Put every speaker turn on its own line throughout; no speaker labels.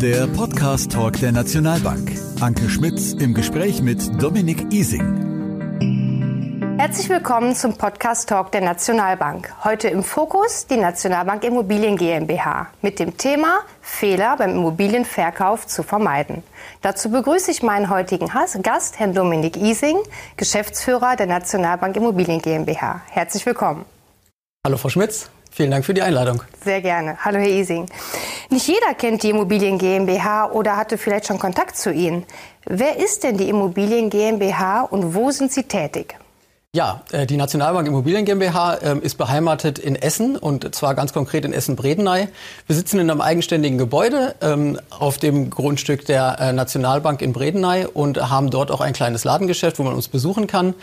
Der Podcast Talk der Nationalbank. Anke Schmitz im Gespräch mit Dominik Ising.
Herzlich willkommen zum Podcast Talk der Nationalbank. Heute im Fokus die Nationalbank Immobilien GmbH mit dem Thema Fehler beim Immobilienverkauf zu vermeiden. Dazu begrüße ich meinen heutigen Gast, Herrn Dominik Ising, Geschäftsführer der Nationalbank Immobilien GmbH. Herzlich willkommen.
Hallo Frau Schmitz. Vielen Dank für die Einladung.
Sehr gerne. Hallo, Herr Ising. Nicht jeder kennt die Immobilien GmbH oder hatte vielleicht schon Kontakt zu Ihnen. Wer ist denn die Immobilien GmbH und wo sind Sie tätig?
Ja, äh, die Nationalbank Immobilien GmbH ähm, ist beheimatet in Essen und zwar ganz konkret in Essen-Bredeney. Wir sitzen in einem eigenständigen Gebäude ähm, auf dem Grundstück der äh, Nationalbank in Bredeney und haben dort auch ein kleines Ladengeschäft, wo man uns besuchen kann.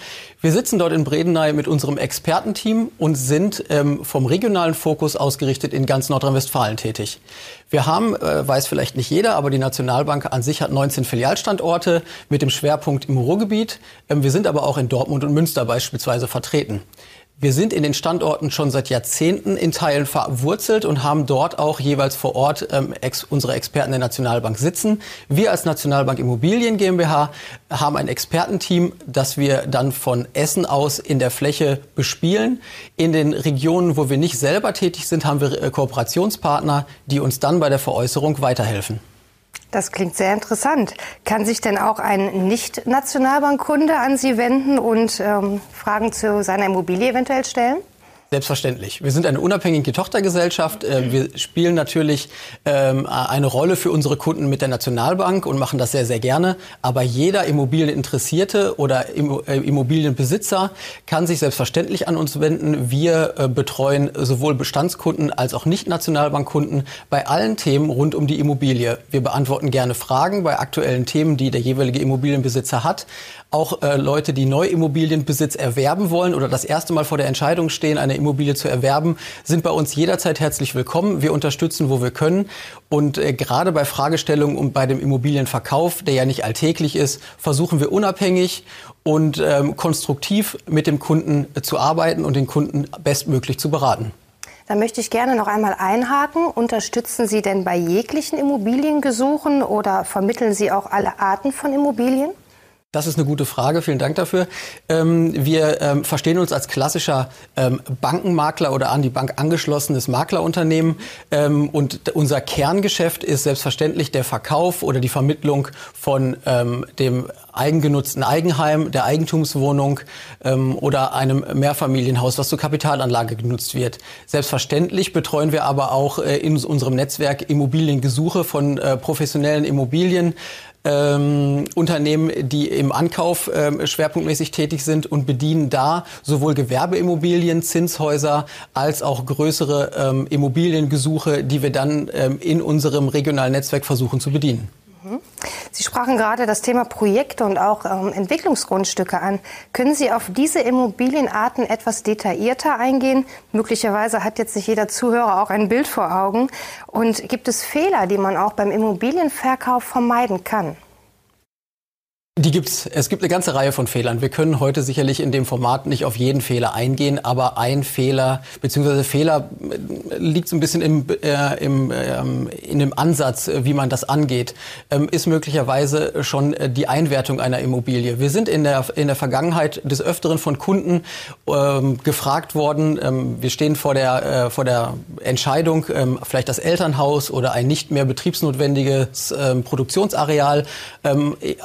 Wir sitzen dort in Bredeney mit unserem Expertenteam und sind ähm, vom regionalen Fokus ausgerichtet in ganz Nordrhein-Westfalen tätig. Wir haben, äh, weiß vielleicht nicht jeder, aber die Nationalbank an sich hat 19 Filialstandorte mit dem Schwerpunkt im Ruhrgebiet. wir sind aber auch in Dortmund und Münster beispielsweise vertreten. Wir sind in den Standorten schon seit Jahrzehnten in Teilen verwurzelt und haben dort auch jeweils vor Ort ähm, ex unsere Experten der Nationalbank sitzen. Wir als Nationalbank Immobilien GmbH haben ein Expertenteam, das wir dann von Essen aus in der Fläche bespielen. In den Regionen, wo wir nicht selber tätig sind, haben wir äh, Kooperationspartner, die uns dann bei der Veräußerung weiterhelfen.
Das klingt sehr interessant. Kann sich denn auch ein Nicht-Nationalbankkunde an Sie wenden und ähm, Fragen zu seiner Immobilie eventuell stellen?
Selbstverständlich. Wir sind eine unabhängige Tochtergesellschaft. Äh, wir spielen natürlich ähm, eine Rolle für unsere Kunden mit der Nationalbank und machen das sehr, sehr gerne. Aber jeder Immobilieninteressierte oder äh, Immobilienbesitzer kann sich selbstverständlich an uns wenden. Wir äh, betreuen sowohl Bestandskunden als auch Nicht-Nationalbankkunden bei allen Themen rund um die Immobilie. Wir beantworten gerne Fragen bei aktuellen Themen, die der jeweilige Immobilienbesitzer hat. Auch Leute, die Neuimmobilienbesitz erwerben wollen oder das erste Mal vor der Entscheidung stehen, eine Immobilie zu erwerben, sind bei uns jederzeit herzlich willkommen. Wir unterstützen, wo wir können. Und äh, gerade bei Fragestellungen und bei dem Immobilienverkauf, der ja nicht alltäglich ist, versuchen wir unabhängig und ähm, konstruktiv mit dem Kunden äh, zu arbeiten und den Kunden bestmöglich zu beraten.
Da möchte ich gerne noch einmal einhaken. Unterstützen Sie denn bei jeglichen Immobiliengesuchen oder vermitteln Sie auch alle Arten von Immobilien?
Das ist eine gute Frage. Vielen Dank dafür. Ähm, wir ähm, verstehen uns als klassischer ähm, Bankenmakler oder an die Bank angeschlossenes Maklerunternehmen. Ähm, und unser Kerngeschäft ist selbstverständlich der Verkauf oder die Vermittlung von ähm, dem eigengenutzten Eigenheim, der Eigentumswohnung ähm, oder einem Mehrfamilienhaus, was zur Kapitalanlage genutzt wird. Selbstverständlich betreuen wir aber auch äh, in unserem Netzwerk Immobiliengesuche von äh, professionellen Immobilien ähm, Unternehmen, die im Ankauf ähm, schwerpunktmäßig tätig sind und bedienen da sowohl Gewerbeimmobilien, Zinshäuser als auch größere ähm, Immobiliengesuche, die wir dann ähm, in unserem regionalen Netzwerk versuchen zu bedienen.
Sie sprachen gerade das Thema Projekte und auch ähm, Entwicklungsgrundstücke an. Können Sie auf diese Immobilienarten etwas detaillierter eingehen? Möglicherweise hat jetzt nicht jeder Zuhörer auch ein Bild vor Augen. Und gibt es Fehler, die man auch beim Immobilienverkauf vermeiden kann?
Die gibt's. Es gibt eine ganze Reihe von Fehlern. Wir können heute sicherlich in dem Format nicht auf jeden Fehler eingehen, aber ein Fehler beziehungsweise Fehler äh, liegt so ein bisschen im, äh, im, ähm, in dem Ansatz, wie man das angeht, ähm, ist möglicherweise schon äh, die Einwertung einer Immobilie. Wir sind in der in der Vergangenheit des öfteren von Kunden ähm, gefragt worden. Ähm, wir stehen vor der äh, vor der Entscheidung, ähm, vielleicht das Elternhaus oder ein nicht mehr betriebsnotwendiges ähm, Produktionsareal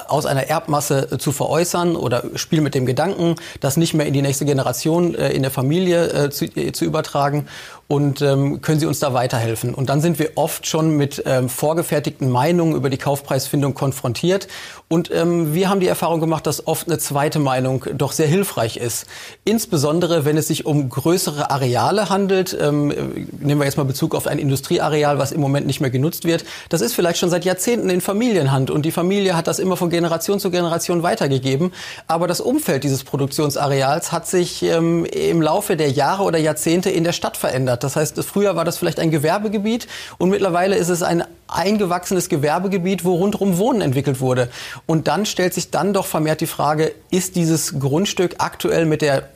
aus einer Erbmasse zu veräußern oder spielen mit dem Gedanken, das nicht mehr in die nächste Generation äh, in der Familie äh, zu, äh, zu übertragen und ähm, können Sie uns da weiterhelfen? Und dann sind wir oft schon mit ähm, vorgefertigten Meinungen über die Kaufpreisfindung konfrontiert. Und ähm, wir haben die Erfahrung gemacht, dass oft eine zweite Meinung doch sehr hilfreich ist. Insbesondere, wenn es sich um größere Areale handelt. Ähm, nehmen wir jetzt mal Bezug auf ein Industrieareal, was im Moment nicht mehr genutzt wird. Das ist vielleicht schon seit Jahrzehnten in Familienhand und die Familie hat das immer von Generation zu Generation weitergegeben. Aber das Umfeld dieses Produktionsareals hat sich ähm, im Laufe der Jahre oder Jahrzehnte in der Stadt verändert. Das heißt, früher war das vielleicht ein Gewerbegebiet und mittlerweile ist es ein eingewachsenes Gewerbegebiet, wo rundherum Wohnen entwickelt wurde. Und dann stellt sich dann doch vermehrt die Frage, ist dieses Grundstück aktuell mit der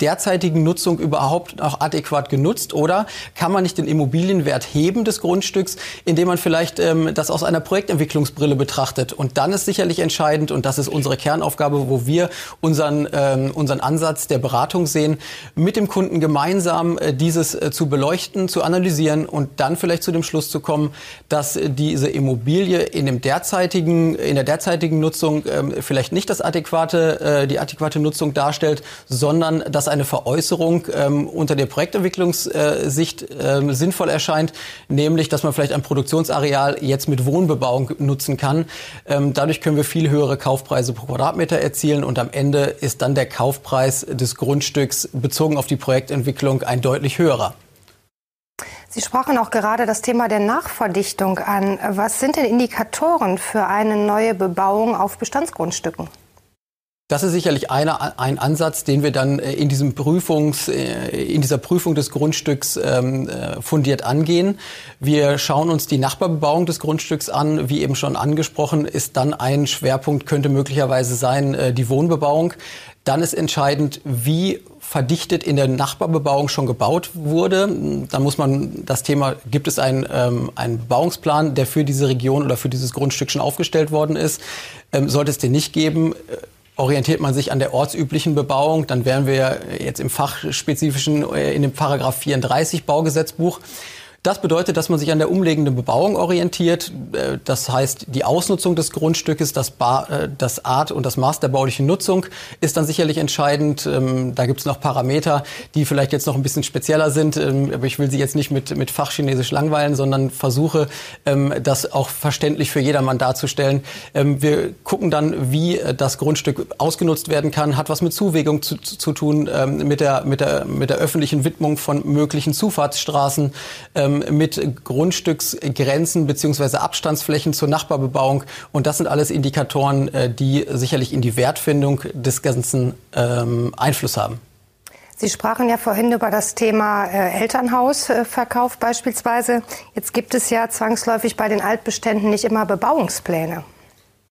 derzeitigen Nutzung überhaupt noch adäquat genutzt oder kann man nicht den Immobilienwert heben des Grundstücks, indem man vielleicht ähm, das aus einer Projektentwicklungsbrille betrachtet. Und dann ist sicherlich entscheidend, und das ist unsere Kernaufgabe, wo wir unseren, ähm, unseren Ansatz der Beratung sehen, mit dem Kunden gemeinsam äh, dieses äh, zu beleuchten, zu analysieren und dann vielleicht zu dem Schluss zu kommen, dass äh, diese Immobilie in dem derzeitigen, in der derzeitigen Nutzung ähm, vielleicht nicht das adäquate, äh, die adäquate Nutzung darstellt, sondern dass eine Veräußerung ähm, unter der Projektentwicklungssicht ähm, sinnvoll erscheint, nämlich dass man vielleicht ein Produktionsareal jetzt mit Wohnbebauung nutzen kann. Ähm, dadurch können wir viel höhere Kaufpreise pro Quadratmeter erzielen und am Ende ist dann der Kaufpreis des Grundstücks bezogen auf die Projektentwicklung ein deutlich höherer.
Sie sprachen auch gerade das Thema der Nachverdichtung an. Was sind denn Indikatoren für eine neue Bebauung auf Bestandsgrundstücken?
Das ist sicherlich eine, ein Ansatz, den wir dann äh, in, diesem Prüfungs, äh, in dieser Prüfung des Grundstücks ähm, äh, fundiert angehen. Wir schauen uns die Nachbarbebauung des Grundstücks an. Wie eben schon angesprochen, ist dann ein Schwerpunkt, könnte möglicherweise sein, die Wohnbebauung. Dann ist entscheidend, wie verdichtet in der Nachbarbebauung schon gebaut wurde. Dann muss man das Thema, gibt es einen, ähm, einen Bebauungsplan, der für diese Region oder für dieses Grundstück schon aufgestellt worden ist. Ähm, sollte es den nicht geben, orientiert man sich an der ortsüblichen Bebauung, dann wären wir jetzt im fachspezifischen, äh, in dem Paragraph 34 Baugesetzbuch. Das bedeutet, dass man sich an der umliegenden Bebauung orientiert. Äh, das heißt, die Ausnutzung des Grundstückes, das, ba äh, das Art und das Maß der baulichen Nutzung ist dann sicherlich entscheidend. Ähm, da gibt es noch Parameter, die vielleicht jetzt noch ein bisschen spezieller sind. Ähm, aber ich will Sie jetzt nicht mit, mit Fachchinesisch langweilen, sondern versuche, ähm, das auch verständlich für jedermann darzustellen. Wir gucken dann, wie äh, das Grundstück ausgenutzt werden kann, hat was mit Zuwägung zu, zu tun, mit der, mit, der, mit der öffentlichen Widmung von möglichen Zufahrtsstraßen ähm, mit Grundstücksgrenzen beziehungsweise Abstandsflächen zur Nachbarbebauung. Und das sind alles Indikatoren, äh, die sicherlich in die Wertfindung des Ganzen ähm, Einfluss haben.
Sie sprachen ja vorhin über das Thema äh, Elternhausverkauf beispielsweise. Jetzt gibt es ja zwangsläufig bei den Altbeständen nicht immer Bebauungspläne.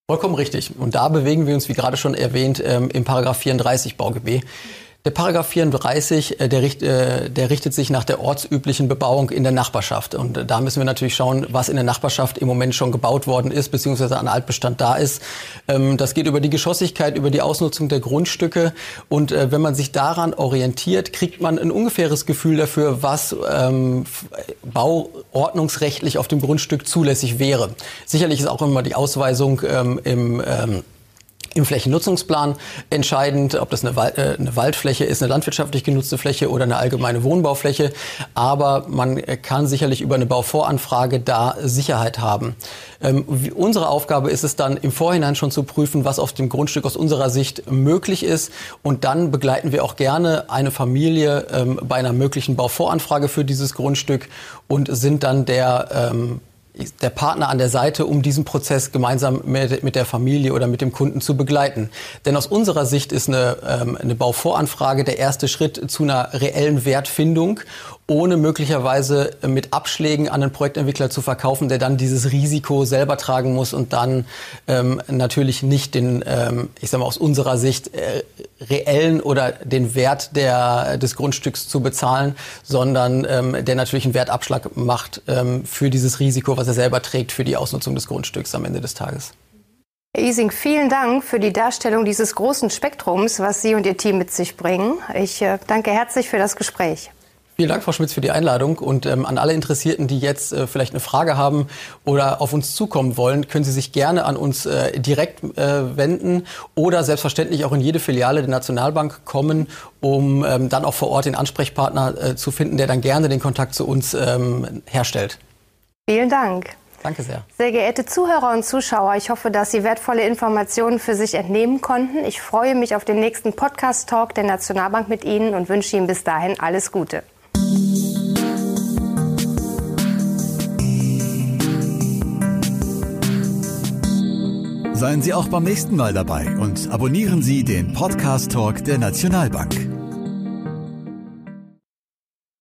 Vollkommen richtig. Und da bewegen wir uns, wie gerade schon erwähnt, ähm, im Paragraph 34 BauGB. Der Paragraph 34, äh, der, richt, äh, der richtet sich nach der ortsüblichen Bebauung in der Nachbarschaft. Und äh, da müssen wir natürlich schauen, was in der Nachbarschaft im Moment schon gebaut worden ist, beziehungsweise an Altbestand da ist. Ähm, das geht über die Geschossigkeit, über die Ausnutzung der Grundstücke. Und wenn man sich daran orientiert, kriegt man ein ungefähres Gefühl dafür, was ähm, bauordnungsrechtlich auf dem Grundstück zulässig wäre. Sicherlich ist auch immer die Ausweisung ähm, im ähm, im Flächennutzungsplan entscheidend, ob das eine, äh, eine, Waldfläche ist, eine landwirtschaftlich genutzte Fläche oder eine allgemeine Wohnbaufläche. Aber man kann sicherlich über eine Bauvoranfrage da Sicherheit haben. Ähm, unsere Aufgabe ist es dann im Vorhinein schon zu prüfen, was auf dem Grundstück aus unserer Sicht möglich ist. Und dann begleiten wir auch gerne eine Familie ähm, bei einer möglichen Bauvoranfrage für dieses Grundstück und sind dann der ähm, der Partner an der Seite, um diesen Prozess gemeinsam mit, der Familie oder mit dem Kunden zu begleiten. Denn aus unserer Sicht ist eine, ähm, eine Bauvoranfrage der erste Schritt zu einer reellen Wertfindung ohne möglicherweise mit Abschlägen an den Projektentwickler zu verkaufen, der dann dieses Risiko selber tragen muss und dann ähm, natürlich nicht den, ähm, ich sage mal aus unserer Sicht, äh, reellen oder den Wert der, des Grundstücks zu bezahlen, sondern ähm, der natürlich einen Wertabschlag macht ähm, für dieses Risiko, was er selber trägt für die Ausnutzung des Grundstücks am Ende des Tages.
Herr Ising, vielen Dank für die Darstellung dieses großen Spektrums, was Sie und Ihr Team mit sich bringen. Ich äh, danke herzlich für das Gespräch.
Vielen Dank, Frau Schmitz, für die Einladung. Und ähm, an alle Interessierten, die jetzt äh, vielleicht eine Frage haben oder auf uns zukommen wollen, können Sie sich gerne an uns äh, direkt äh, wenden oder selbstverständlich auch in jede Filiale der Nationalbank kommen, um ähm, dann auch vor Ort den Ansprechpartner äh, zu finden, der dann gerne den Kontakt zu uns ähm, herstellt.
Vielen Dank.
Danke sehr.
Sehr geehrte Zuhörer und Zuschauer, ich hoffe, dass Sie wertvolle Informationen für sich entnehmen konnten. Ich freue mich auf den nächsten Podcast-Talk der Nationalbank mit Ihnen und wünsche Ihnen bis dahin alles Gute.
Seien Sie auch beim nächsten Mal dabei und abonnieren Sie den Podcast Talk der Nationalbank.